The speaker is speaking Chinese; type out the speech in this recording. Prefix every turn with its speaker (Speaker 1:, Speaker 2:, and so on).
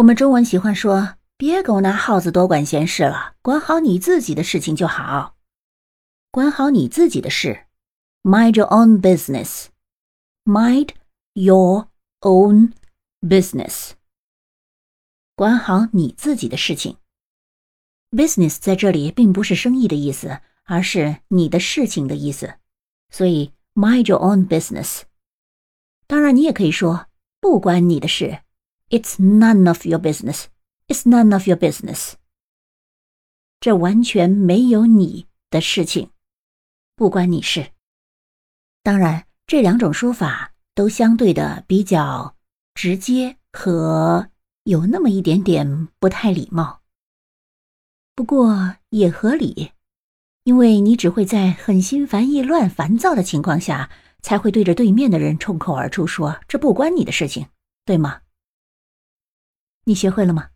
Speaker 1: 我们中文喜欢说：“别给我拿耗子多管闲事了，管好你自己的事情就好。”管好你自己的事，mind your own business，mind your own business。管好你自己的事情。business 在这里并不是生意的意思，而是你的事情的意思，所以 mind your own business。当然，你也可以说不关你的事，It's none of your business。It's none of your business。这完全没有你的事情，不关你事。当然，这两种说法都相对的比较直接和。有那么一点点不太礼貌，不过也合理，因为你只会在很心烦意乱、烦躁的情况下，才会对着对面的人冲口而出说：“这不关你的事情，对吗？”你学会了吗？